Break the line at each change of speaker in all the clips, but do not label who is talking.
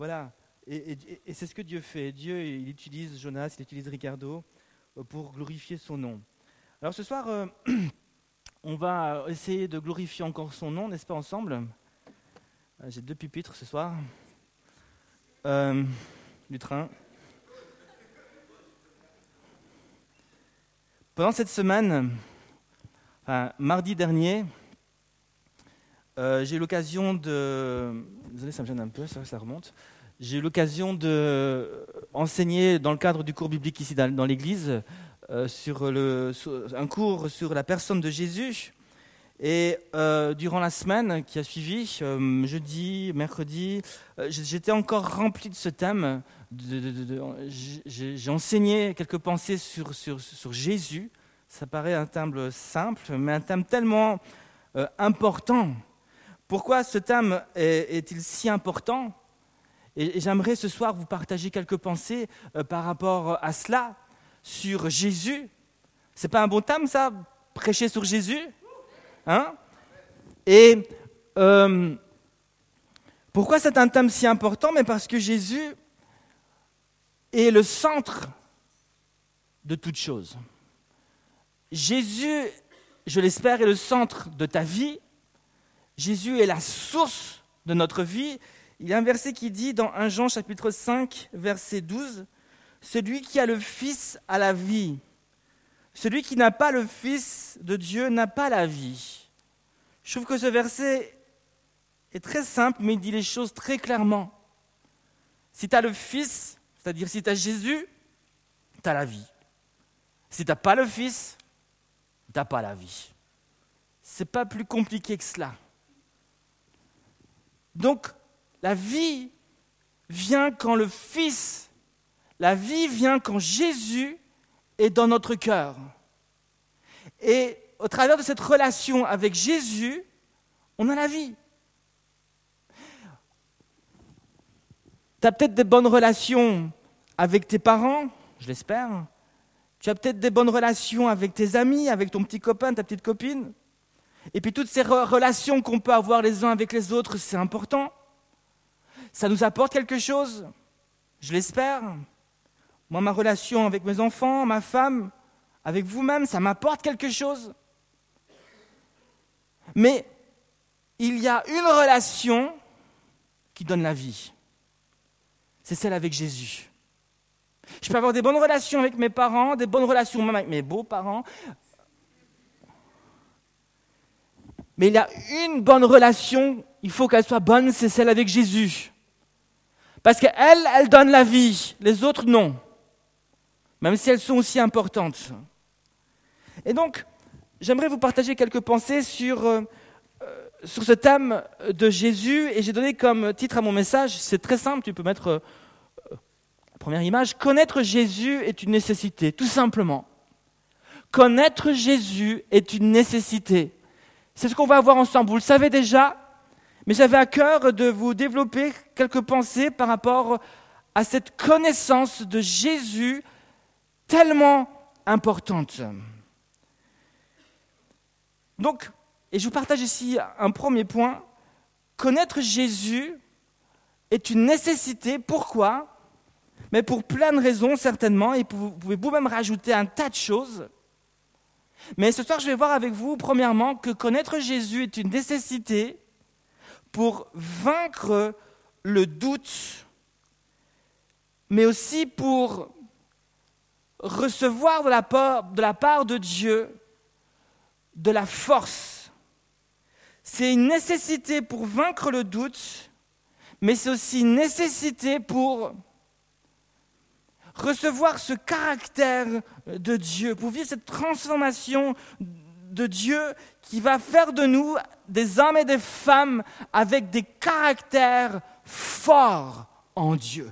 Voilà. Et, c'est ce que Dieu fait. Dieu, il utilise Jonas, il utilise Ricardo pour glorifier son nom. Alors ce soir, euh, on va essayer de glorifier encore son nom, n'est-ce pas, ensemble? Euh, J'ai deux pupitres ce soir. Euh, du train. Pendant cette semaine, mardi dernier, j'ai eu l'occasion de... Désolé, ça me gêne un peu, ça, ça remonte. J'ai eu l'occasion d'enseigner dans le cadre du cours biblique ici dans l'église euh, sur, le, un cours sur la personne de Jésus. Et euh, durant la semaine qui a suivi, euh, jeudi, mercredi, j'étais encore rempli de ce thème. J'ai enseigné quelques pensées sur, sur, sur, Jésus. Ça paraît un thème simple, mais un thème tellement important. Pourquoi ce thème est-il si important? Et, j'aimerais ce soir vous partager quelques pensées par rapport à cela sur Jésus. C'est pas un bon thème, ça? Prêcher sur Jésus? Hein? Et euh, pourquoi c'est un thème si important? Mais parce que Jésus est le centre de toute chose. Jésus, je l'espère, est le centre de ta vie. Jésus est la source de notre vie. Il y a un verset qui dit dans 1 Jean chapitre 5, verset 12, celui qui a le Fils a la vie. Celui qui n'a pas le Fils de Dieu n'a pas la vie. Je trouve que ce verset est très simple, mais il dit les choses très clairement. Si tu as le Fils, c'est-à-dire si tu as Jésus, tu as la vie. Si tu n'as pas le Fils, tu n'as pas la vie. Ce n'est pas plus compliqué que cela. Donc, la vie vient quand le Fils la vie vient quand Jésus est dans notre cœur. Et au travers de cette relation avec Jésus, on a la vie. Tu as peut-être des bonnes relations avec tes parents, je l'espère. Tu as peut-être des bonnes relations avec tes amis, avec ton petit copain, ta petite copine. Et puis toutes ces relations qu'on peut avoir les uns avec les autres, c'est important. Ça nous apporte quelque chose, je l'espère. Moi, ma relation avec mes enfants, ma femme, avec vous-même, ça m'apporte quelque chose. Mais il y a une relation qui donne la vie. C'est celle avec Jésus. Je peux avoir des bonnes relations avec mes parents, des bonnes relations même avec mes beaux-parents. Mais il y a une bonne relation, il faut qu'elle soit bonne, c'est celle avec Jésus. Parce qu'elle, elle donne la vie, les autres non même si elles sont aussi importantes. Et donc, j'aimerais vous partager quelques pensées sur, euh, euh, ce thème de Jésus, et j'ai donné comme titre à mon message, c'est très simple, tu peux mettre euh, la première image, Connaître Jésus est une nécessité, tout simplement. Connaître Jésus est une nécessité. C'est ce qu'on va voir ensemble, vous le savez déjà, mais j'avais à cœur de vous développer quelques pensées par rapport à cette connaissance de Jésus tellement importante. Donc, et je vous partage ici un premier point, connaître Jésus est une nécessité. Pourquoi? Mais pour plein de raisons certainement, et vous pouvez vous-même rajouter un tas de choses. Mais ce soir, je vais voir avec vous, premièrement, que connaître Jésus est une nécessité pour vaincre le doute, mais aussi pour recevoir de la, part, de la part de Dieu de la force. C'est une nécessité pour vaincre le doute, mais c'est aussi une nécessité pour recevoir ce caractère de Dieu, pour vivre cette transformation de Dieu qui va faire de nous des hommes et des femmes avec des caractères forts en Dieu.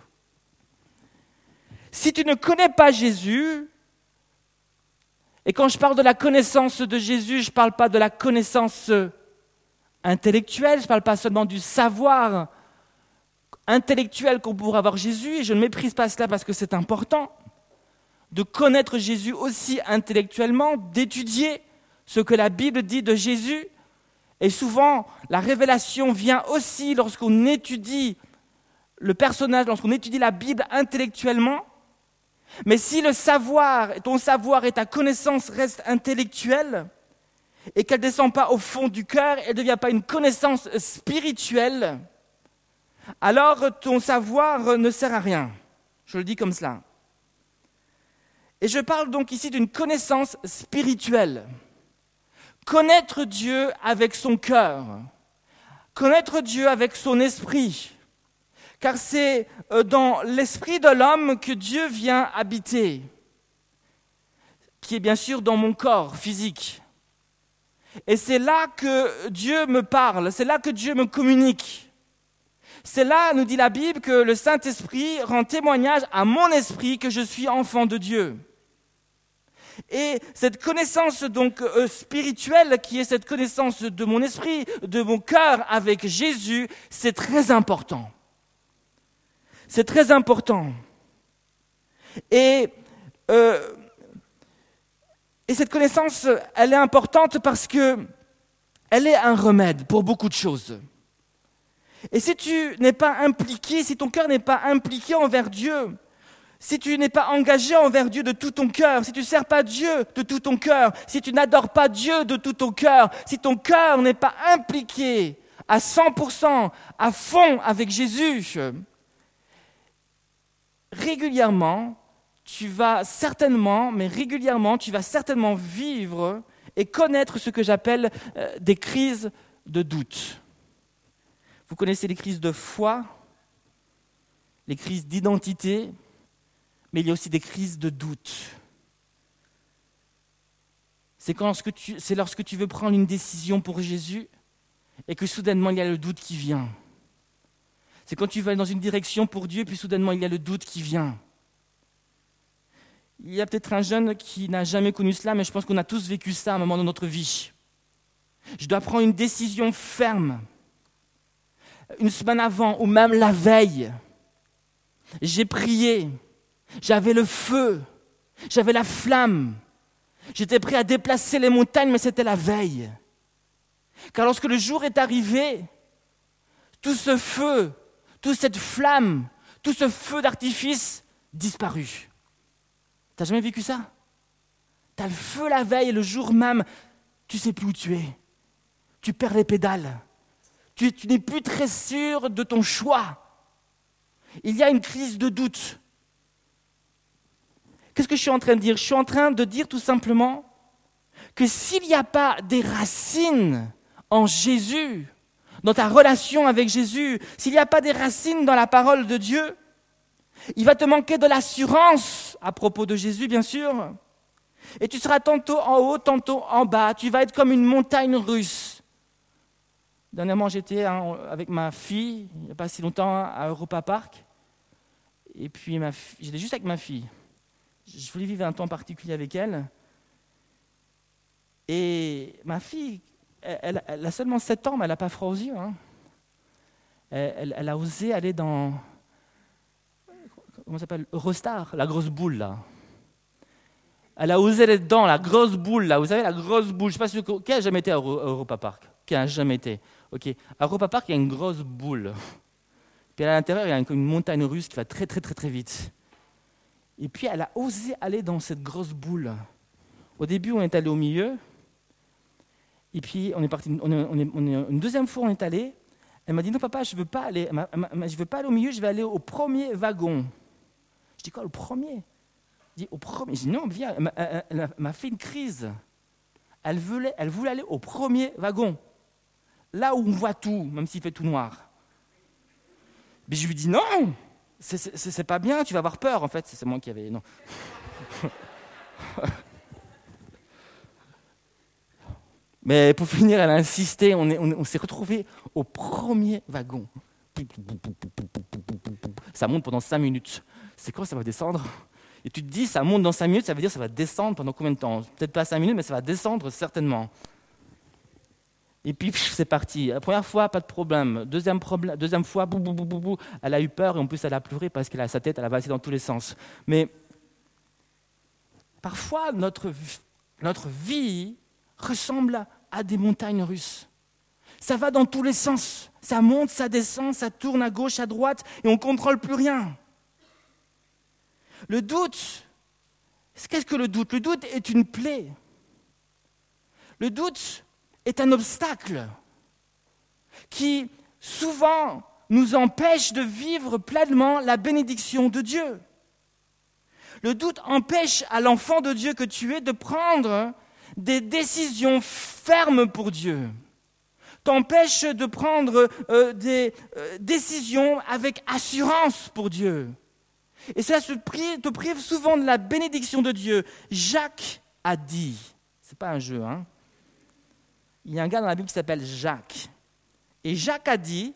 Si tu ne connais pas Jésus, et quand je parle de la connaissance de Jésus, je ne parle pas de la connaissance intellectuelle, je ne parle pas seulement du savoir intellectuel qu'on pourrait avoir Jésus, et je ne méprise pas cela parce que c'est important, de connaître Jésus aussi intellectuellement, d'étudier ce que la Bible dit de Jésus. Et souvent, la révélation vient aussi lorsqu'on étudie le personnage, lorsqu'on étudie la Bible intellectuellement, mais si le savoir, ton savoir et ta connaissance restent intellectuels, et qu'elle ne descend pas au fond du cœur, elle ne devient pas une connaissance spirituelle, alors ton savoir ne sert à rien. Je le dis comme cela. Et je parle donc ici d'une connaissance spirituelle. Connaître Dieu avec son cœur, connaître Dieu avec son esprit, car c'est euh, dans l'esprit de l'homme que Dieu vient habiter, qui est bien sûr dans mon corps physique. Et c'est là que Dieu me parle, c'est là que Dieu me communique. C'est là, nous dit la Bible, que le Saint-Esprit rend témoignage à mon esprit que je suis enfant de Dieu. Et cette connaissance donc euh, spirituelle, qui est cette connaissance de mon esprit, de mon cœur avec Jésus, c'est très important. C'est très important. Et, euh, et cette connaissance, elle est importante parce que elle est un remède pour beaucoup de choses. Et si tu n'es pas impliqué, si ton cœur n'est pas impliqué envers Dieu, si tu n'es pas engagé envers Dieu de tout ton cœur, si tu ne sers pas Dieu de tout ton cœur, si tu n'adores pas Dieu de tout ton cœur, si ton cœur n'est pas impliqué à 100%, à fond avec Jésus, régulièrement, tu vas certainement, mais régulièrement, tu vas certainement vivre et connaître ce que j'appelle euh, des crises de doute. Vous connaissez les crises de foi, les crises d'identité, mais il y a aussi des crises de doute. C'est lorsque, tu, veux prendre une décision pour Jésus et que soudainement il y a le doute qui vient. C'est quand tu vas dans une direction pour Dieu, puis soudainement il y a le doute qui vient. Il y a peut-être un jeune qui n'a jamais connu cela, mais je pense qu'on a tous vécu ça à un moment de notre vie. Je dois prendre une décision ferme. Une semaine avant, ou même la veille, j'ai prié, j'avais le feu, j'avais la flamme. J'étais prêt à déplacer les montagnes, mais c'était la veille. Car lorsque le jour est arrivé, tout ce feu, toute cette flamme, tout ce feu d'artifice disparut. T'as jamais vécu ça? T'as le feu la veille et le jour même, tu sais plus où tu es. Tu perds les pédales. Tu n'es plus très sûr de ton choix. Il y a une crise de doute. Qu'est-ce que je suis en train de dire? Je suis en train de dire tout simplement que s'il n'y a pas des racines en Jésus, dans ta relation avec Jésus, s'il n'y a pas des racines dans la parole de Dieu, il va te manquer de l'assurance à propos de Jésus, bien sûr. Et tu seras tantôt en haut, tantôt en bas. Tu vas être comme une montagne russe. Dernièrement, j'étais avec ma fille, il n'y a pas si longtemps, à Europa Park. Et puis, j'étais juste avec ma fille je voulais vivre un temps particulier avec elle. Et ma fille, elle, a seulement 7 ans, mais elle n'a pas froid aux yeux. Hein. Elle, a osé aller dans. Comment s'appelle Eurostar, la grosse boule, là. Elle a osé aller dedans, la grosse boule, là. Vous savez, la grosse boule. Je ne sais pas si. Qui a jamais été à Europa Park? Qui a jamais été? Ok. À Europa Park, il y a une grosse boule. Puis à l'intérieur, il y a une montagne russe qui va très, très, très, très vite. Et puis elle a osé aller dans cette grosse boule. Au début, on est allé au milieu. Et puis on est parti. Une deuxième fois, on est allé. Elle m'a dit non, papa, je veux pas aller. Je veux pas aller au milieu. Je vais aller au premier wagon. Je dis quoi, le premier? Je dis au premier. Je dis non, viens. Elle m'a fait une crise. Elle voulait, elle voulait aller au premier wagon, là où on voit tout, même s'il fait tout noir. Mais je lui dis non c'est pas bien, tu vas avoir peur. En fait, c'est moi qui avais. Non. Mais pour finir, elle a insisté. On s'est on, s'est retrouvé au premier wagon. Ça monte pendant 5 minutes. C'est quoi, ça va descendre? Et tu te dis, ça monte dans 5 minutes, ça veut dire ça va descendre pendant combien de temps? Peut-être pas 5 minutes, mais ça va descendre certainement. Et puis, c'est parti. La première fois, pas de problème. Deuxième, problème, deuxième fois, bou, bou, bou, bou, elle a eu peur et en plus, elle a pleuré parce qu'elle a sa tête, elle a passé dans tous les sens. Mais parfois, notre, notre vie ressemble à des montagnes russes. Ça va dans tous les sens. Ça monte, ça descend, ça tourne à gauche, à droite, et on ne contrôle plus rien. Le doute, qu'est-ce que le doute? Le doute est une plaie. Le doute est un obstacle qui souvent nous empêche de vivre pleinement la bénédiction de Dieu. Le doute empêche à l'enfant de Dieu que tu es de prendre des décisions fermes pour Dieu. T'empêche de prendre euh, des euh, décisions avec assurance pour Dieu. Et cela te prive souvent de la bénédiction de Dieu. Jacques a dit, c'est pas un jeu, hein. Il y a un gars dans la Bible qui s'appelle Jacques. Et Jacques a dit,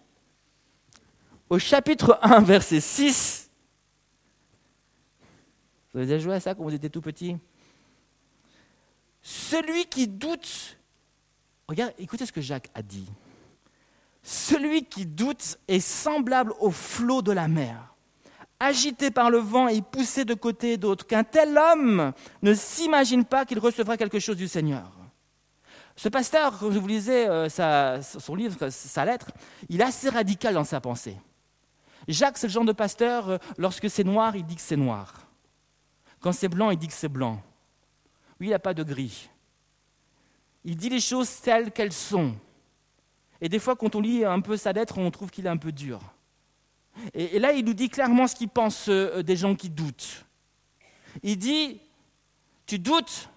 au chapitre 1, verset 6, vous avez déjà joué à ça quand vous étiez tout petit? Celui qui doute, regarde, écoutez ce que Jacques a dit. Celui qui doute est semblable au flot de la mer, agité par le vent et poussé de côté et d'autre, qu'un tel homme ne s'imagine pas qu'il recevra quelque chose du Seigneur. Ce pasteur, quand je vous lisais euh, son livre, sa lettre, il est assez radical dans sa pensée. Jacques, c'est le genre de pasteur, euh, lorsque c'est noir, il dit que c'est noir. Quand c'est blanc, il dit que c'est blanc. Lui, il n'a pas de gris. Il dit les choses telles qu'elles sont. Et des fois, quand on lit un peu sa lettre, on trouve qu'il est un peu dur. Et, là, il nous dit clairement ce qu'il pense euh, des gens qui doutent. Il dit, tu doutes,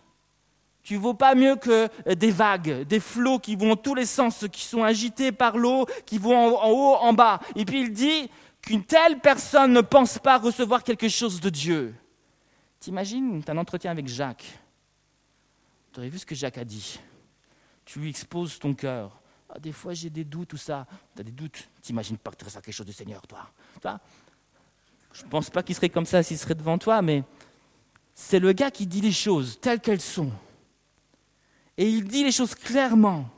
tu vaux pas mieux que euh, des vagues, des flots qui vont tous les sens, qui sont agités par l'eau, qui vont en, haut, en bas. Et puis il dit qu'une telle personne ne pense pas recevoir quelque chose de Dieu. T'imagines, tu as un entretien avec Jacques. Tu aurais vu ce que Jacques a dit. Tu lui exposes ton cœur. Ah, des fois, j'ai des doutes, tout ça. Tu as des doutes. T'imagines pas que tu quelque chose du Seigneur, toi. toi Je ne pense pas qu'il serait comme ça s'il serait devant toi, mais c'est le gars qui dit les choses telles qu'elles sont. Et il dit les choses clairement.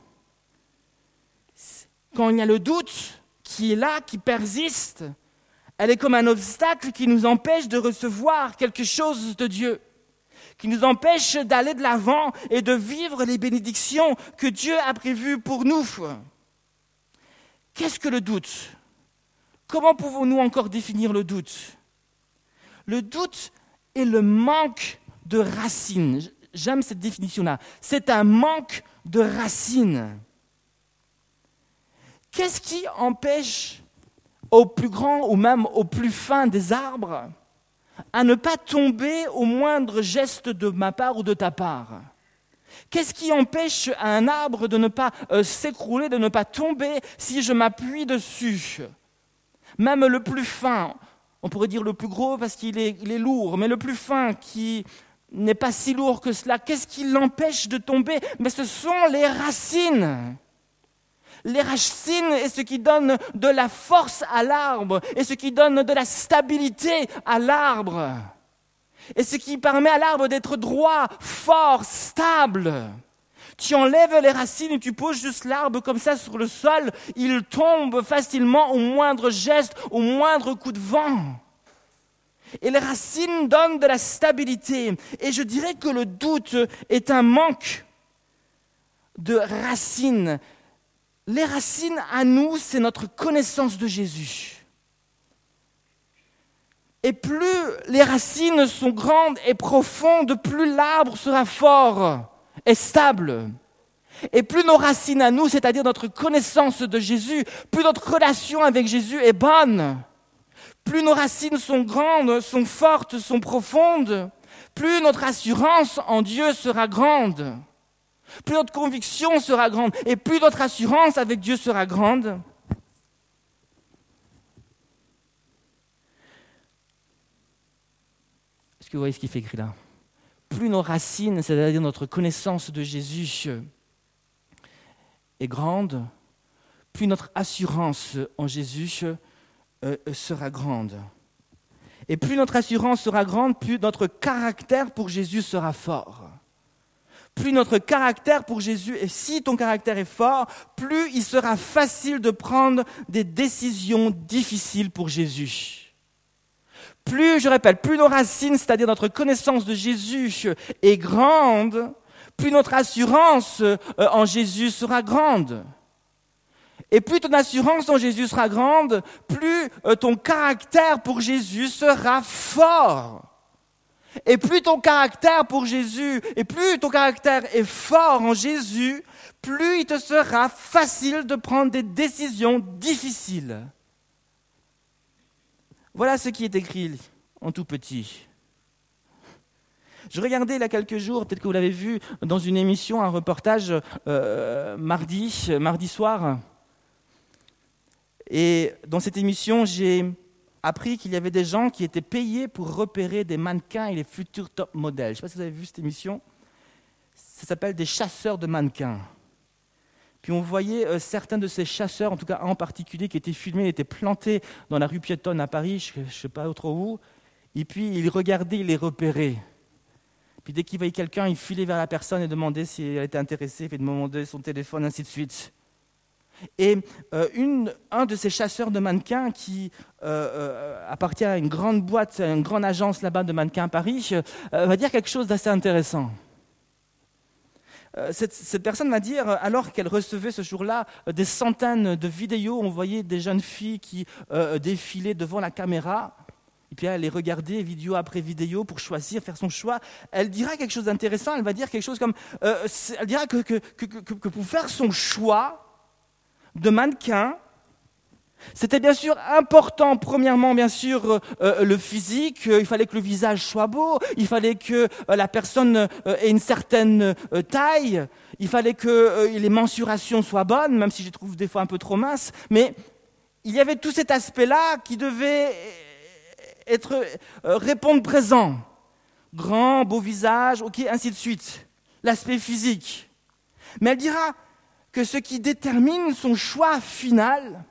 Quand il y a le doute qui est là, qui persiste, elle est comme un obstacle qui nous empêche de recevoir quelque chose de Dieu, qui nous empêche d'aller de l'avant et de vivre les bénédictions que Dieu a prévues pour nous. Qu'est-ce que le doute? Comment pouvons-nous encore définir le doute? Le doute est le manque de racines. J'aime cette définition-là. C'est un manque de racines. Qu'est-ce qui empêche au plus grand ou même au plus fin des arbres à ne pas tomber au moindre geste de ma part ou de ta part? Qu'est-ce qui empêche un arbre de ne pas euh, s'écrouler, de ne pas tomber si je m'appuie dessus? Même le plus fin, on pourrait dire le plus gros parce qu'il est, est, lourd, mais le plus fin qui n'est pas si lourd que cela. Qu'est-ce qui l'empêche de tomber? Mais ce sont les racines. Les racines est ce qui donne de la force à l'arbre et ce qui donne de la stabilité à l'arbre. Et ce qui permet à l'arbre d'être droit, fort, stable. Tu enlèves les racines et tu poses juste l'arbre comme ça sur le sol, il tombe facilement au moindre geste, au moindre coup de vent. Et les racines donnent de la stabilité. Et je dirais que le doute est un manque de racines. Les racines à nous, c'est notre connaissance de Jésus. Et plus les racines sont grandes et profondes, plus l'arbre sera fort et stable. Et plus nos racines à nous, c'est-à-dire notre connaissance de Jésus, plus notre relation avec Jésus est bonne plus nos racines sont grandes, sont fortes, sont profondes, plus notre assurance en Dieu sera grande, plus notre conviction sera grande, et plus notre assurance avec Dieu sera grande. Est-ce que vous voyez ce qu'il fait écrit là? Plus nos racines, c'est-à-dire notre connaissance de Jésus, est grande, plus notre assurance en Jésus euh, sera grande. Et plus notre assurance sera grande, plus notre caractère pour Jésus sera fort. Plus notre caractère pour Jésus, et si ton caractère est fort, plus il sera facile de prendre des décisions difficiles pour Jésus. Plus, je répète, plus nos racines, c'est-à-dire notre connaissance de Jésus, est grande, plus notre assurance euh, en Jésus sera grande. Et plus ton assurance en Jésus sera grande, plus euh, ton caractère pour Jésus sera fort. Et plus ton caractère pour Jésus, et plus ton caractère est fort en Jésus, plus il te sera facile de prendre des décisions difficiles. Voilà ce qui est écrit en tout petit. Je regardais il y a quelques jours, peut-être que vous l'avez vu dans une émission, un reportage euh, mardi, mardi soir. Et dans cette émission, j'ai appris qu'il y avait des gens qui étaient payés pour repérer des mannequins et les futurs top modèles. Je ne sais pas si vous avez vu cette émission. Ça s'appelle des chasseurs de mannequins. Puis on voyait euh, certains de ces chasseurs, en tout cas un en particulier, qui était filmé, était planté dans la rue piétonne à Paris, je ne sais pas trop où. Et puis il regardait, il les repérait. Puis dès qu'il voyait quelqu'un, il filait vers la personne et demandait si elle était intéressée, puis demandait son téléphone, ainsi de suite. Et euh, un de ces chasseurs de mannequins qui euh, euh, appartient à une grande boîte, à une grande agence là-bas de mannequins à Paris, va dire quelque chose d'assez intéressant. Cette, personne va dire, alors qu'elle recevait ce jour-là des centaines de vidéos, on voyait des jeunes filles qui défilaient devant la caméra, et puis elle les regardait vidéo après vidéo pour choisir, faire son choix. Elle dira quelque chose d'intéressant, elle va dire quelque chose comme, elle dira que pour faire son choix, de mannequin. C'était bien sûr important, premièrement, bien sûr, euh, euh, le physique, il fallait que le visage soit beau, il fallait que euh, la personne ait une certaine taille, il fallait que les mensurations soient bonnes, même si je les trouve des fois un peu trop minces, mais il y avait tout cet aspect-là qui devait être, répondre présent. Grand, beau visage, ok, ainsi de suite. L'aspect physique. Mais elle dira, que ce qui détermine son choix final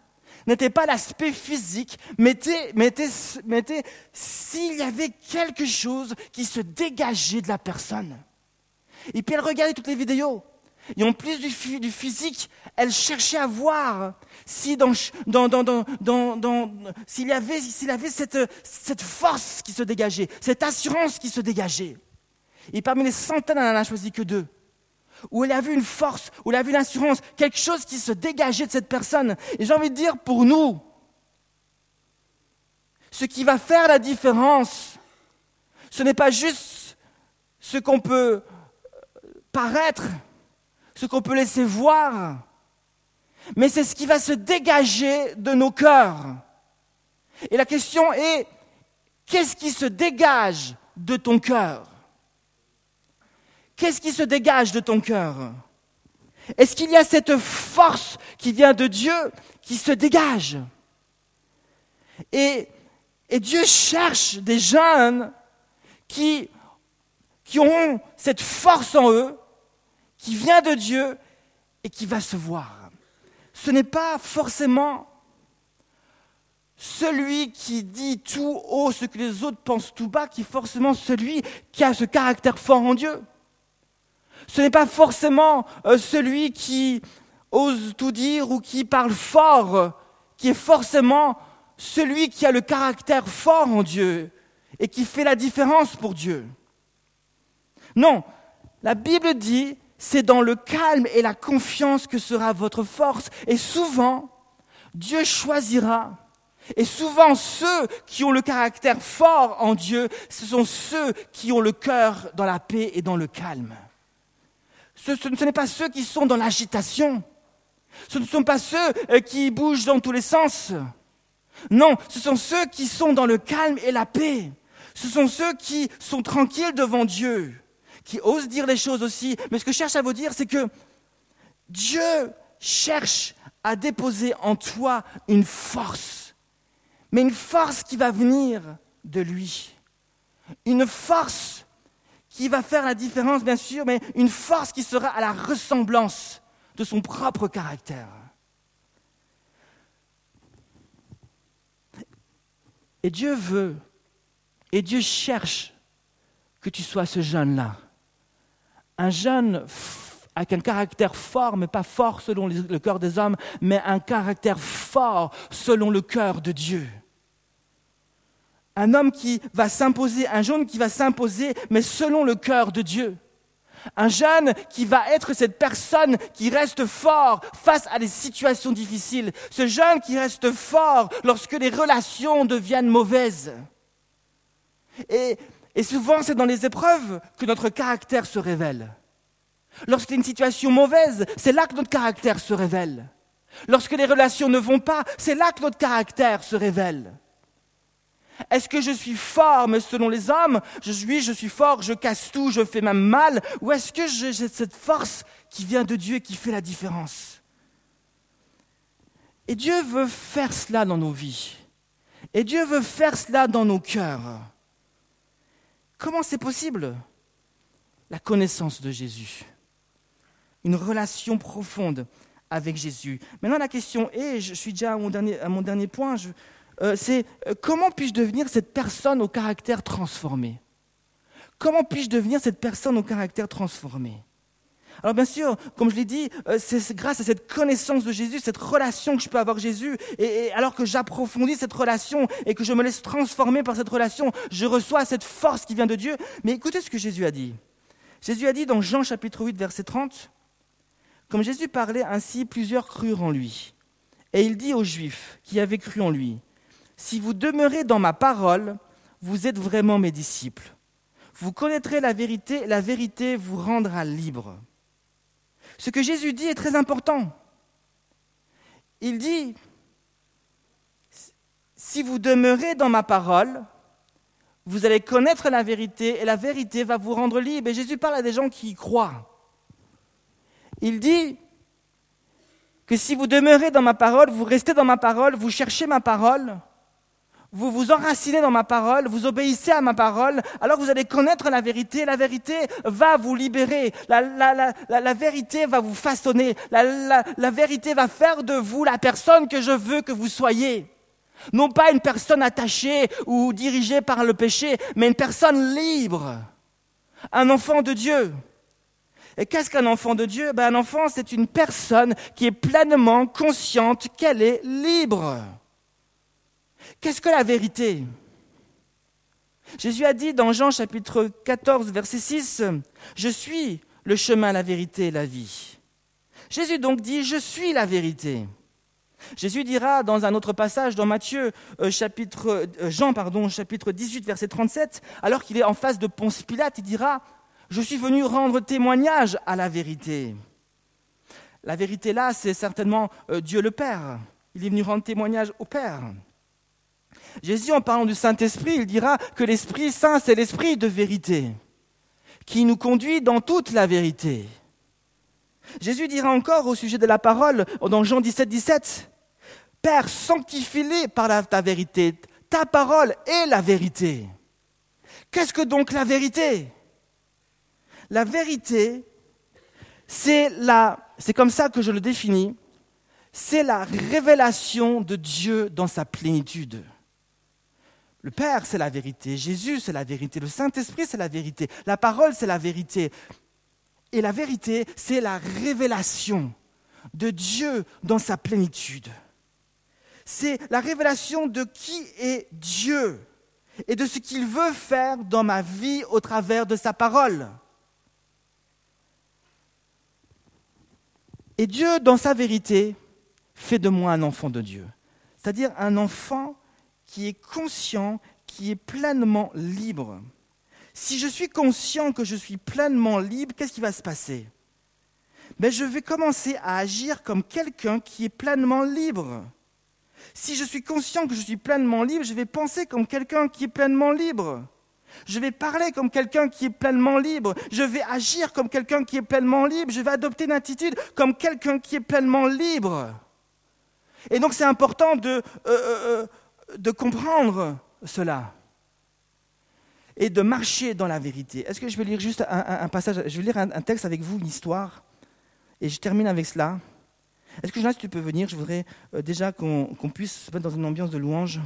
n'était pas l'aspect physique, mais était, s'il y avait quelque chose qui se dégageait de la personne. Et puis elle regardait toutes les vidéos. Et en plus du, physique, elle cherchait à voir si dans, s'il y avait, s'il avait cette, cette force qui se dégageait, cette assurance qui se dégageait. Et parmi les centaines, elle n'en a choisi que deux où elle a vu une force, où elle a vu une assurance, quelque chose qui se dégageait de cette personne. Et j'ai envie de dire pour nous, ce qui va faire la différence, ce n'est pas juste ce qu'on peut paraître, ce qu'on peut laisser voir, mais c'est ce qui va se dégager de nos cœurs. Et la question est, qu'est-ce qui se dégage de ton cœur? Qu'est-ce qui se dégage de ton cœur? Est-ce qu'il y a cette force qui vient de Dieu qui se dégage? Et, Dieu cherche des jeunes qui, qui ont cette force en eux, qui vient de Dieu et qui va se voir. Ce n'est pas forcément celui qui dit tout haut ce que les autres pensent tout bas, qui est forcément celui qui a ce caractère fort en Dieu. Ce n'est pas forcément euh, celui qui ose tout dire ou qui parle fort, qui est forcément celui qui a le caractère fort en Dieu et qui fait la différence pour Dieu. Non, la Bible dit, c'est dans le calme et la confiance que sera votre force. Et souvent, Dieu choisira. Et souvent, ceux qui ont le caractère fort en Dieu, ce sont ceux qui ont le cœur dans la paix et dans le calme. Ce, n'est pas ceux qui sont dans l'agitation. Ce ne sont pas ceux euh, qui bougent dans tous les sens. Non, ce sont ceux qui sont dans le calme et la paix. Ce sont ceux qui sont tranquilles devant Dieu, qui osent dire les choses aussi. Mais ce que je cherche à vous dire, c'est que Dieu cherche à déposer en toi une force, mais une force qui va venir de lui. Une force qui va faire la différence, bien sûr, mais une force qui sera à la ressemblance de son propre caractère. Et Dieu veut, et Dieu cherche que tu sois ce jeune-là. Un jeune avec un caractère fort, mais pas fort selon le cœur des hommes, mais un caractère fort selon le cœur de Dieu un homme qui va s'imposer, un jeune qui va s'imposer, mais selon le cœur de Dieu. Un jeune qui va être cette personne qui reste fort face à des situations difficiles. Ce jeune qui reste fort lorsque les relations deviennent mauvaises. Et, et souvent, c'est dans les épreuves que notre caractère se révèle. Lorsqu'il y a une situation mauvaise, c'est là que notre caractère se révèle. Lorsque les relations ne vont pas, c'est là que notre caractère se révèle. Est-ce que je suis fort, mais selon les hommes, je suis, je suis fort, je casse tout, je fais même mal, ou est-ce que j'ai cette force qui vient de Dieu et qui fait la différence? Et Dieu veut faire cela dans nos vies. Et Dieu veut faire cela dans nos cœurs. Comment c'est possible? La connaissance de Jésus. Une relation profonde avec Jésus. Maintenant, la question est, je suis déjà à mon dernier, à mon dernier point, euh, c'est euh, comment puis-je devenir cette personne au caractère transformé? Comment puis-je devenir cette personne au caractère transformé? Alors bien sûr, comme je l'ai dit, euh, c'est grâce à cette connaissance de Jésus, cette relation que je peux avoir avec Jésus, et, alors que j'approfondis cette relation et que je me laisse transformer par cette relation, je reçois cette force qui vient de Dieu. Mais écoutez ce que Jésus a dit. Jésus a dit dans Jean chapitre 8, verset 30, Comme Jésus parlait ainsi, plusieurs crurent en lui. Et il dit aux Juifs qui avaient cru en lui, Si vous demeurez dans ma parole, vous êtes vraiment mes disciples. Vous connaîtrez la vérité, la vérité vous rendra libre. Ce que Jésus dit est très important. Il dit, si vous demeurez dans ma parole, vous allez connaître la vérité et la vérité va vous rendre libre. Et Jésus parle à des gens qui y croient. Il dit que si vous demeurez dans ma parole, vous restez dans ma parole, vous cherchez ma parole, vous vous enracinez dans ma parole, vous obéissez à ma parole, alors vous allez connaître la vérité. La vérité va vous libérer. La, la, vérité va vous façonner. La, vérité va faire de vous la personne que je veux que vous soyez. Non pas une personne attachée ou dirigée par le péché, mais une personne libre. Un enfant de Dieu. Et qu'est-ce qu'un enfant de Dieu? Ben, Un enfant, c'est une personne qui est pleinement consciente qu'elle est libre. Qu'est-ce que la vérité? Jésus a dit dans Jean chapitre 14, verset 6, Je suis le chemin, la vérité la vie. Jésus donc dit, Je suis la vérité. Jésus dira dans un autre passage, dans Matthieu, euh, chapitre, euh, Jean, pardon, chapitre 18, verset 37, alors qu'il est en face de Ponce Pilate, il dira, Je suis venu rendre témoignage à la vérité. La vérité là, c'est certainement euh, Dieu le Père. Il est venu rendre témoignage au Père. Jésus, en parlant du Saint-Esprit, il dira que l'Esprit Saint, c'est l'Esprit de vérité, qui nous conduit dans toute la vérité. Jésus dira encore au sujet de la parole, dans Jean 17, 17, Père, sanctifie-les par ta vérité. Ta parole est la vérité. Qu'est-ce que donc la vérité? La vérité, c'est la, c'est comme ça que je le définis, c'est la révélation de Dieu dans sa plénitude. Le Père, c'est la vérité. Jésus, c'est la vérité. Le Saint-Esprit, c'est la vérité. La parole, c'est la vérité. Et la vérité, c'est la révélation de Dieu dans sa plénitude. C'est la révélation de qui est Dieu et de ce qu'il veut faire dans ma vie au travers de sa parole. Et Dieu, dans sa vérité, fait de moi un enfant de Dieu. C'est-à-dire un enfant qui est conscient, qui est pleinement libre. Si je suis conscient que je suis pleinement libre, qu'est-ce qui va se passer? Ben, Je vais commencer à agir comme quelqu'un qui est pleinement libre. Si je suis conscient que je suis pleinement libre, je vais penser comme quelqu'un qui est pleinement libre. Je vais parler comme quelqu'un qui est pleinement libre. Je vais agir comme quelqu'un qui est pleinement libre. Je vais adopter une attitude comme quelqu'un qui est pleinement libre. Et donc c'est important de, euh, euh, euh, de comprendre cela et de marcher dans la vérité. Est-ce que je vais lire juste un, passage? Je vais lire un, texte avec vous, une histoire, et je termine avec cela. Est-ce que Jonas, tu peux venir? Je voudrais euh, déjà qu'on puisse se mettre dans une ambiance de louange.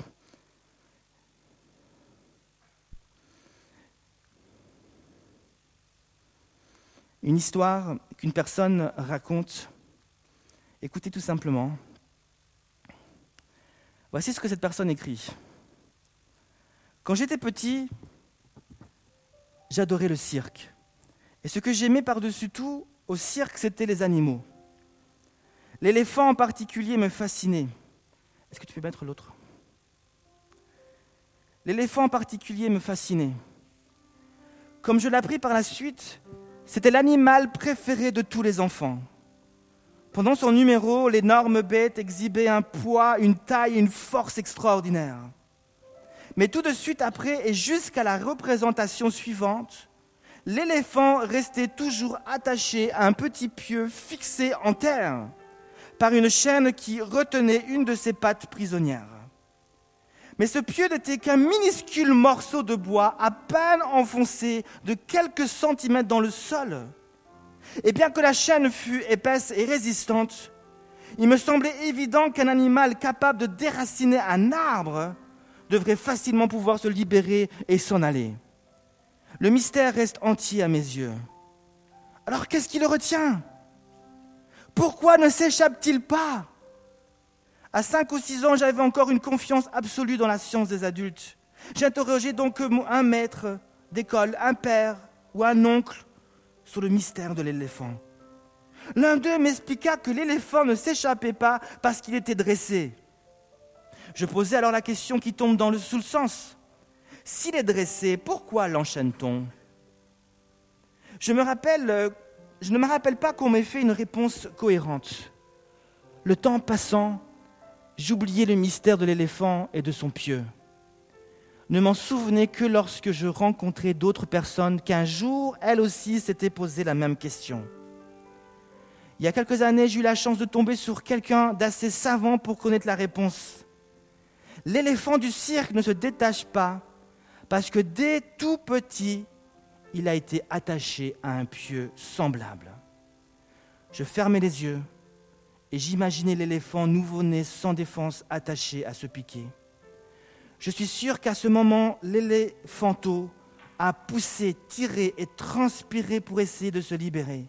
Une histoire qu'une personne raconte. Écoutez tout simplement. Voici ce que cette personne écrit. Quand j'étais petit, j'adorais le cirque. Et ce que j'aimais par-dessus tout au cirque, c'était les animaux. L'éléphant en particulier me fascinait. Est-ce que tu peux mettre l'autre? L'éléphant en particulier me fascinait. Comme je l'appris par la suite, c'était l'animal préféré de tous les enfants. Pendant son numéro, l'énorme bête exhibait un poids, une taille une force extraordinaires. Mais tout de suite après et jusqu'à la représentation suivante, l'éléphant restait toujours attaché à un petit pieu fixé en terre par une chaîne qui retenait une de ses pattes prisonnières. Mais ce pieu n'était qu'un minuscule morceau de bois à peine enfoncé de quelques centimètres dans le sol. Et bien que la chaîne fût épaisse et résistante, il me semblait évident qu'un animal capable de déraciner un arbre devrait facilement pouvoir se libérer et s'en aller. Le mystère reste entier à mes yeux. Alors qu'est-ce qui le retient? Pourquoi ne s'échappe-t-il pas? À cinq ou six ans, j'avais encore une confiance absolue dans la science des adultes. J'interrogeais donc un maître d'école, un père ou un oncle sur le mystère de l'éléphant. L'un d'eux m'expliqua que l'éléphant ne s'échappait pas parce qu'il était dressé. Je posais alors la question qui tombe dans le, sous le sens. S'il est dressé, pourquoi l'enchaîne-t-on? Je, euh, je ne me rappelle pas qu'on m'ait fait une réponse cohérente. Le temps passant, j'oubliais le mystère de l'éléphant et de son pieu. Ne m'en souvenais que lorsque je rencontrais d'autres personnes qu'un jour, elles aussi, s'étaient posé la même question. Il y a quelques années, j'ai eu la chance de tomber sur quelqu'un d'assez savant pour connaître la réponse. L'éléphant du cirque ne se détache pas parce que dès tout petit, il a été attaché à un pieu semblable. Je fermais les yeux et j'imaginais l'éléphant nouveau-né sans défense attaché à ce piquet. Je suis sûr qu'à ce moment, l'éléphanto a poussé, tiré et transpiré pour essayer de se libérer.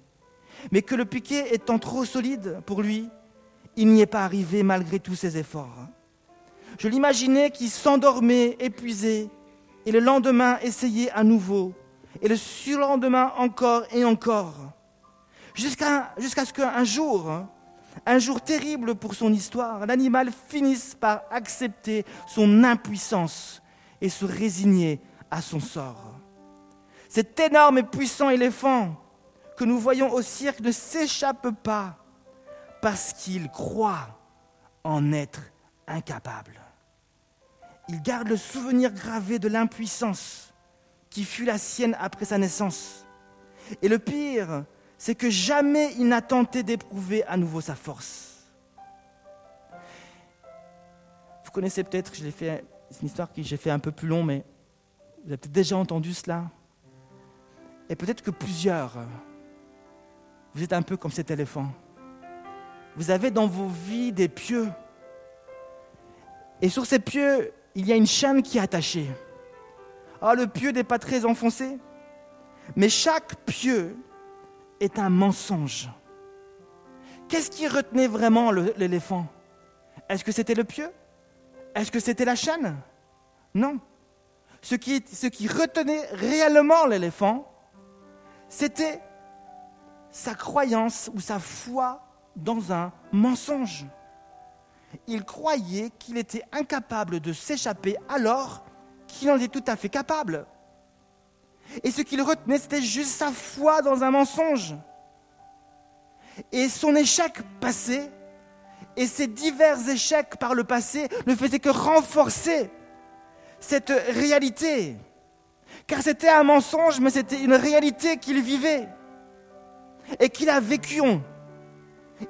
Mais que le piquet étant trop solide pour lui, il n'y est pas arrivé malgré tous ses efforts. Je l'imaginais qui s'endormait épuisé, et le lendemain essayait à nouveau, et le surlendemain encore et encore, jusqu'à ce qu'un jour, un jour terrible pour son histoire, l'animal finisse par accepter son impuissance et se résigner à son sort. Cet énorme et puissant éléphant que nous voyons au cirque ne s'échappe pas parce qu'il croit en être incapable. Il garde le souvenir gravé de l'impuissance qui fut la sienne après sa naissance. Et le pire, c'est que jamais il n'a tenté d'éprouver à nouveau sa force. Vous connaissez peut-être, je l'ai fait, c'est une histoire que j'ai fait un peu plus long, mais vous avez peut-être déjà entendu cela. Et peut-être que plusieurs, vous êtes un peu comme cet éléphant. Vous avez dans vos vies des pieux. Et sur ces pieux, il y a une chaîne qui est attachée. Ah, le pieu n'est pas très enfoncé, mais chaque pieu est un mensonge. Qu'est-ce qui retenait vraiment l'éléphant? Est-ce que c'était le pieu? Est-ce que c'était la chaîne? Non. Ce qui, ce qui retenait réellement l'éléphant, c'était sa croyance ou sa foi dans un mensonge il croyait qu'il était incapable de s'échapper alors qu'il en était tout à fait capable. Et ce qu'il retenait, c'était juste sa foi dans un mensonge. Et son échec passé, et ses divers échecs par le passé, ne faisaient que renforcer cette réalité. Car c'était un mensonge, mais c'était une réalité qu'il vivait et qu'il a vécue.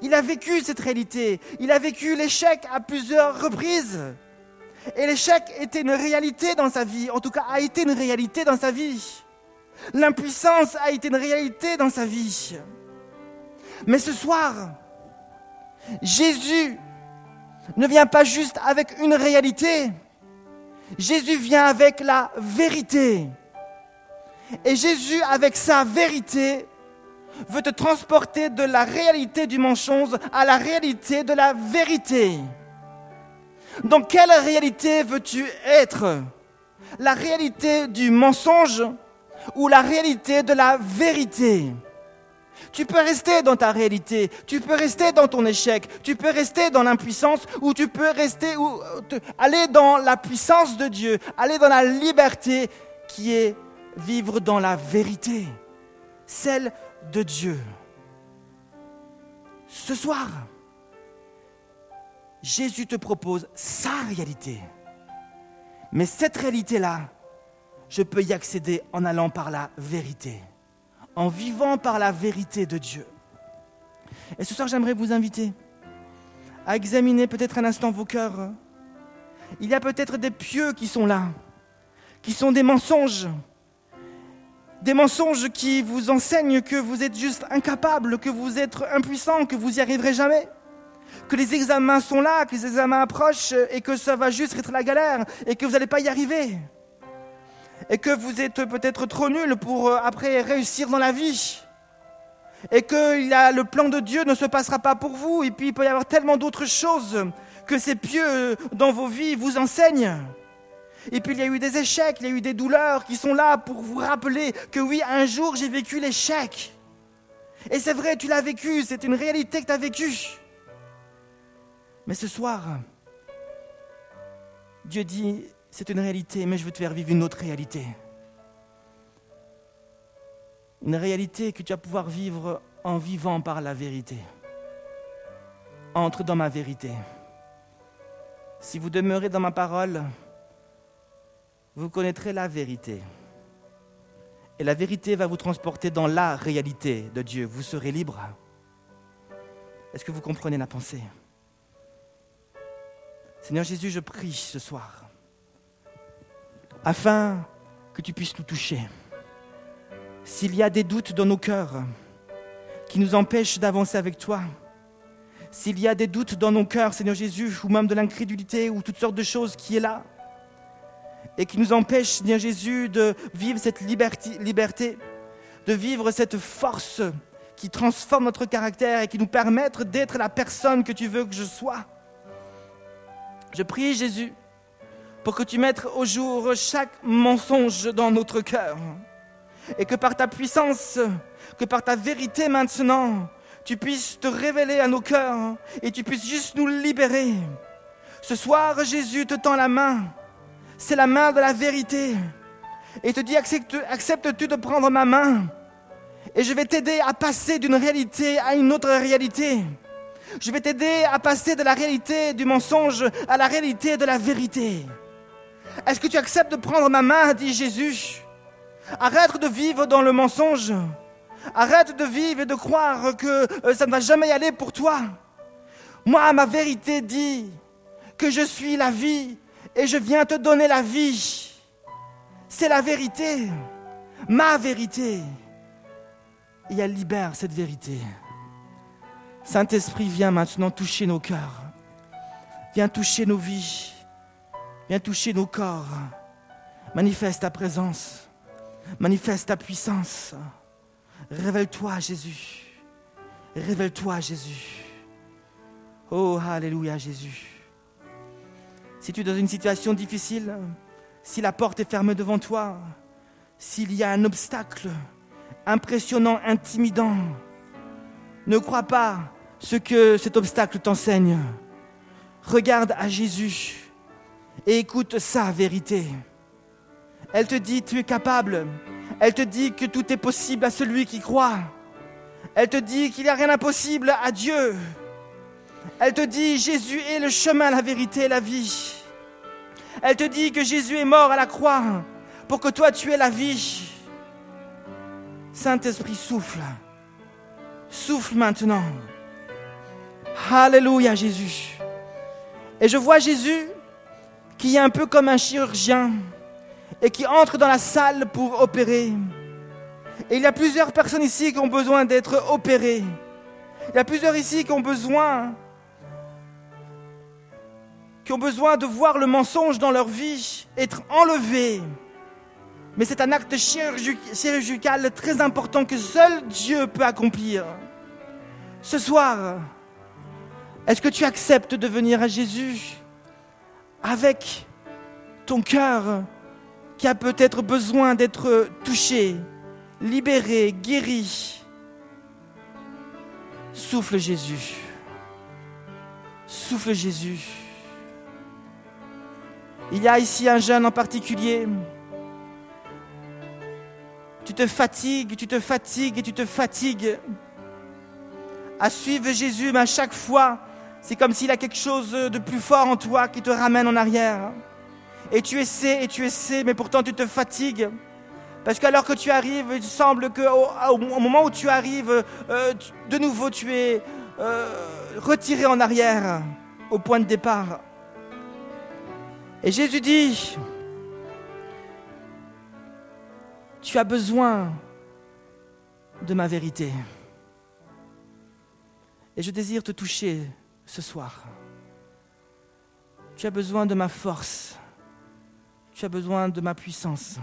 Il a vécu cette réalité. Il a vécu l'échec à plusieurs reprises. Et l'échec était une réalité dans sa vie, en tout cas a été une réalité dans sa vie. L'impuissance a été une réalité dans sa vie. Mais ce soir, Jésus ne vient pas juste avec une réalité, Jésus vient avec la vérité. Et Jésus, avec sa vérité, veut te transporter de la réalité du mensonge à la réalité de la vérité. Dans quelle réalité veux-tu être? La réalité du mensonge ou la réalité de la vérité. Tu peux rester dans ta réalité, tu peux rester dans ton échec, tu peux rester dans l'impuissance ou tu peux rester ou aller dans la puissance de Dieu, aller dans la liberté qui est vivre dans la vérité, celle de Dieu. Ce soir, Jésus te propose sa réalité. Mais cette réalité-là, je peux y accéder en allant par la vérité, en vivant par la vérité de Dieu. Et ce soir, j'aimerais vous inviter à examiner peut-être un instant vos cœurs. Il y a peut-être des pieux qui sont là, qui sont des mensonges, des mensonges qui vous enseignent que vous êtes juste incapable, que vous êtes impuissant, que vous n'y arriverez jamais que les examens sont là, que les examens approchent et que ça va juste être la galère et que vous n'allez pas y arriver. Et que vous êtes peut-être trop nul pour euh, après réussir dans la vie. Et que le plan de Dieu ne se passera pas pour vous. Et puis il peut y avoir tellement d'autres choses que ces pieux dans vos vies vous enseignent. Et puis il y a eu des échecs, il y a eu des douleurs qui sont là pour vous rappeler que oui, un jour j'ai vécu l'échec. Et c'est vrai, tu l'as vécu, c'est une réalité que tu as vécue. Mais ce soir, Dieu dit, c'est une réalité, mais je veux te faire vivre une autre réalité. Une réalité que tu vas pouvoir vivre en vivant par la vérité. Entre dans ma vérité. Si vous demeurez dans ma parole, vous connaîtrez la vérité. Et la vérité va vous transporter dans la réalité de Dieu. Vous serez libre. Est-ce que vous comprenez la pensée? Seigneur Jésus, je prie ce soir, afin que tu puisses nous toucher. S'il y a des doutes dans nos cœurs qui nous empêchent d'avancer avec toi, s'il y a des doutes dans nos cœurs, Seigneur Jésus, ou même de l'incrédulité, ou toutes sortes de choses qui est là, et qui nous empêchent, Seigneur Jésus, de vivre cette liberté, de vivre cette force qui transforme notre caractère et qui nous permettre d'être la personne que tu veux que je sois. Je prie Jésus pour que tu mettes au jour chaque mensonge dans notre cœur et que par ta puissance, que par ta vérité maintenant, tu puisses te révéler à nos cœurs et tu puisses juste nous libérer. Ce soir, Jésus te tend la main. C'est la main de la vérité. Et te dit, acceptes-tu de prendre ma main? Et je vais t'aider à passer d'une réalité à une autre réalité. Je vais t'aider à passer de la réalité du mensonge à la réalité de la vérité. Est-ce que tu acceptes de prendre ma main, dit Jésus? Arrête de vivre dans le mensonge. Arrête de vivre et de croire que euh, ça ne va jamais aller pour toi. Moi, ma vérité dit que je suis la vie et je viens te donner la vie. C'est la vérité, ma vérité. Et elle libère cette vérité. Saint-Esprit, viens maintenant toucher nos cœurs. Viens toucher nos vies. Viens toucher nos corps. Manifeste ta présence. Manifeste ta puissance. Révèle-toi, Jésus. Révèle-toi, Jésus. Oh, Alléluia, Jésus. Si tu es dans une situation difficile, si la porte est fermée devant toi, s'il y a un obstacle impressionnant, intimidant, ne crois pas ce que cet obstacle t'enseigne. Regarde à Jésus et écoute sa vérité. Elle te dit, tu es capable. Elle te dit que tout est possible à celui qui croit. Elle te dit qu'il n'y a rien d'impossible à Dieu. Elle te dit, Jésus est le chemin, la vérité la vie. Elle te dit que Jésus est mort à la croix pour que toi tu aies la vie. Saint-Esprit souffle. Souffle maintenant. Alléluia Jésus. Et je vois Jésus qui est un peu comme un chirurgien et qui entre dans la salle pour opérer. Et il y a plusieurs personnes ici qui ont besoin d'être opérées. Il y a plusieurs ici qui ont besoin qui ont besoin de voir le mensonge dans leur vie être enlevé. Mais c'est un acte chirurgical très important que seul Dieu peut accomplir. Ce soir, est-ce que tu acceptes de venir à Jésus? Avec ton cœur qui a peut-être besoin d'être touché, libéré, guéri. Souffle Jésus. Souffle Jésus. Il y a ici un jeune en particulier. Tu te fatigues, tu te fatigues tu te fatigues à suivre Jésus, mais à chaque fois, c'est comme s'il a quelque chose de plus fort en toi qui te ramène en arrière. Et tu essaies et tu essaies, mais pourtant tu te fatigues. Parce qu'alors que tu arrives, il semble qu'au au, moment où tu arrives, euh, de nouveau tu es euh, retiré en arrière au point de départ. Et Jésus dit, tu as besoin de ma vérité. Et je désire te toucher ce soir. Tu as besoin de ma force. Tu as besoin de ma puissance.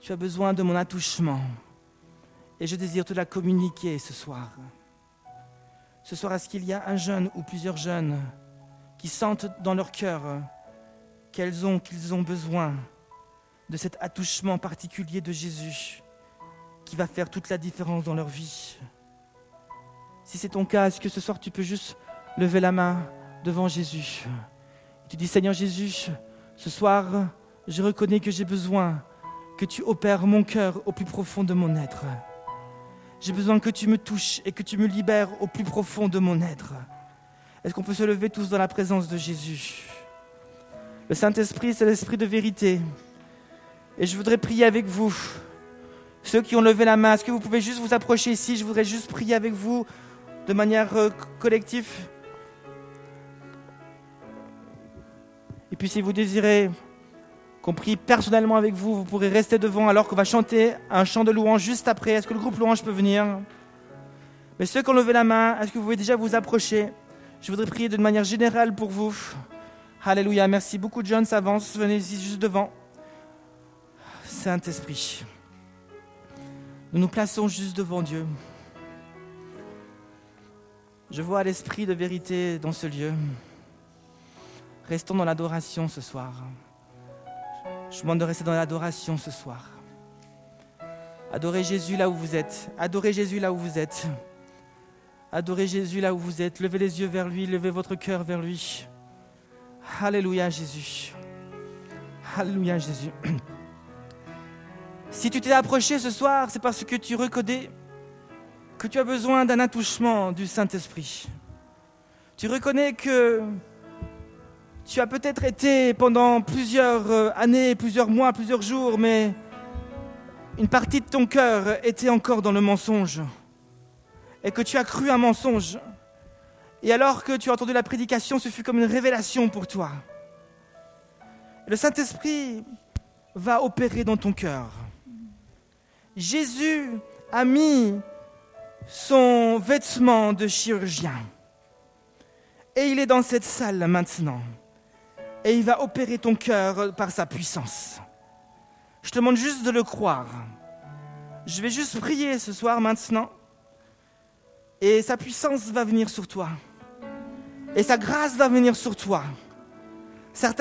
Tu as besoin de mon attouchement. Et je désire te la communiquer ce soir. Ce soir, est-ce qu'il y a un jeune ou plusieurs jeunes qui sentent dans leur cœur qu'elles ont, qu'ils ont besoin de cet attouchement particulier de Jésus qui va faire toute la différence dans leur vie? Si c'est ton cas, est-ce que ce soir tu peux juste lever la main devant Jésus? Tu dis Seigneur Jésus, ce soir, je reconnais que j'ai besoin que tu opères mon cœur au plus profond de mon être. J'ai besoin que tu me touches et que tu me libères au plus profond de mon être. Est-ce qu'on peut se lever tous dans la présence de Jésus? Le Saint-Esprit, c'est l'Esprit de vérité. Et je voudrais prier avec vous. Ceux qui ont levé la main, est-ce que vous pouvez juste vous approcher ici? Je voudrais juste prier avec vous de manière euh, collective. Et puis si vous désirez qu'on prie personnellement avec vous, vous pourrez rester devant alors qu'on va chanter un chant de louange juste après. Est-ce que le groupe louange peut venir? Mais ceux qui ont levé la main, est-ce que vous pouvez déjà vous approcher? Je voudrais prier de manière générale pour vous. Alléluia, merci beaucoup John, s'avance, venez ici juste devant. Saint-Esprit, nous nous plaçons juste devant Dieu. Je vois l'esprit de vérité dans ce lieu. Restons dans l'adoration ce soir. Je vous demande de rester dans l'adoration ce soir. Adorez Jésus là où vous êtes. Adorez Jésus là où vous êtes. Adorez Jésus là où vous êtes. Levez les yeux vers lui. Levez votre cœur vers lui. Alléluia Jésus. Alléluia Jésus. Si tu t'es approché ce soir, c'est parce que tu reconnais que tu as besoin d'un attouchement du Saint-Esprit. Tu reconnais que tu as peut-être été pendant plusieurs euh, années, plusieurs mois, plusieurs jours, mais une partie de ton cœur était encore dans le mensonge. Et que tu as cru un mensonge. Et alors que tu as entendu la prédication, ce fut comme une révélation pour toi. Le Saint-Esprit va opérer dans ton cœur. Jésus a mis son vêtement de chirurgien. Et il est dans cette salle maintenant. Et il va opérer ton cœur par sa puissance. Je te demande juste de le croire. Je vais juste prier ce soir maintenant. Et sa puissance va venir sur toi. Et sa grâce va venir sur toi.